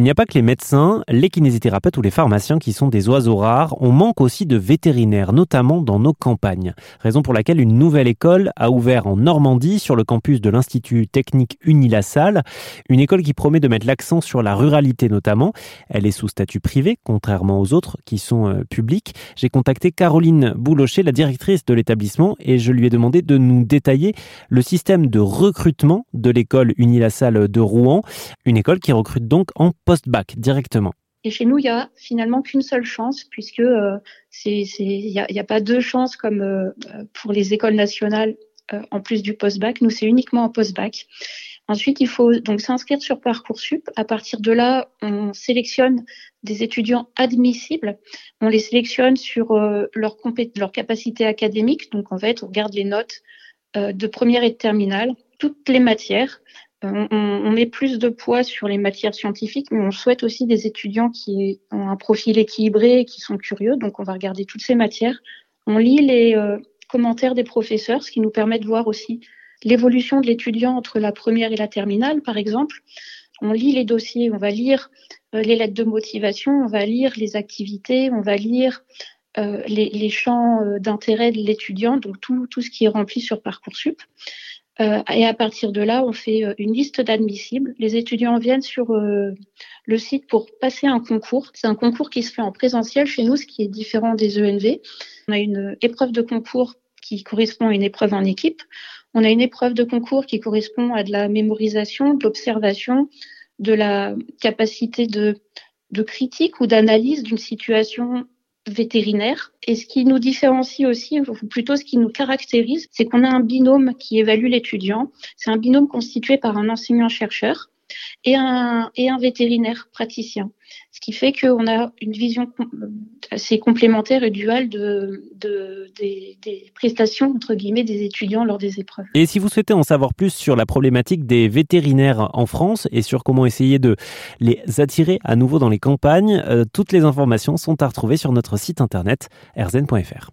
Il n'y a pas que les médecins, les kinésithérapeutes ou les pharmaciens qui sont des oiseaux rares. On manque aussi de vétérinaires, notamment dans nos campagnes. Raison pour laquelle une nouvelle école a ouvert en Normandie, sur le campus de l'Institut technique Unilassal. Une école qui promet de mettre l'accent sur la ruralité notamment. Elle est sous statut privé, contrairement aux autres qui sont euh, publics. J'ai contacté Caroline Boulocher, la directrice de l'établissement, et je lui ai demandé de nous détailler le système de recrutement de l'école Unilassal de Rouen. Une école qui recrute donc en post-bac directement. Et chez nous, il y a finalement qu'une seule chance, puisque euh, il n'y a, pas deux chances comme euh, pour les écoles nationales euh, en plus du post-bac. Nous, c'est uniquement en post-bac. Ensuite, il faut donc s'inscrire sur Parcoursup. À partir de là, on sélectionne des étudiants admissibles. On les sélectionne sur leur, leur capacité académique. Donc, en fait, on regarde les notes de première et de terminale, toutes les matières, on, met plus de poids sur les matières scientifiques, mais on souhaite aussi des étudiants qui ont un profil équilibré et qui sont curieux. Donc, on va regarder toutes ces matières. On lit les euh, commentaires des professeurs, ce qui nous permet de voir aussi l'évolution de l'étudiant entre la première et la terminale, par exemple. On lit les dossiers, on va lire euh, les lettres de motivation, on va lire les activités, on va lire euh, les, champs d'intérêt de l'étudiant, donc tout, tout ce qui est rempli sur Parcoursup. Euh, et à partir de là, on fait euh, une liste d'admissibles. Les étudiants viennent sur euh, le site pour passer un concours. C'est un concours qui se fait en présentiel chez nous, ce qui est différent des ENV. On a une épreuve de concours qui correspond à une épreuve en équipe. On a une épreuve de concours qui correspond à de la mémorisation, de l'observation, de la capacité de, de critique ou d'analyse d'une situation vétérinaire. Et ce qui nous différencie aussi, ou plutôt ce qui nous caractérise, c'est qu'on a un binôme qui évalue l'étudiant. C'est un binôme constitué par un enseignant-chercheur et un, vétérinaire praticien. Ce qui fait qu'on a une vision assez complémentaire et duale de, des, des, prestations, entre guillemets, des étudiants lors des épreuves. Et si vous souhaitez en savoir plus sur la problématique des vétérinaires en France et sur comment essayer de les attirer à nouveau dans les campagnes, euh, toutes les informations sont à retrouver sur notre site internet rzn.fr.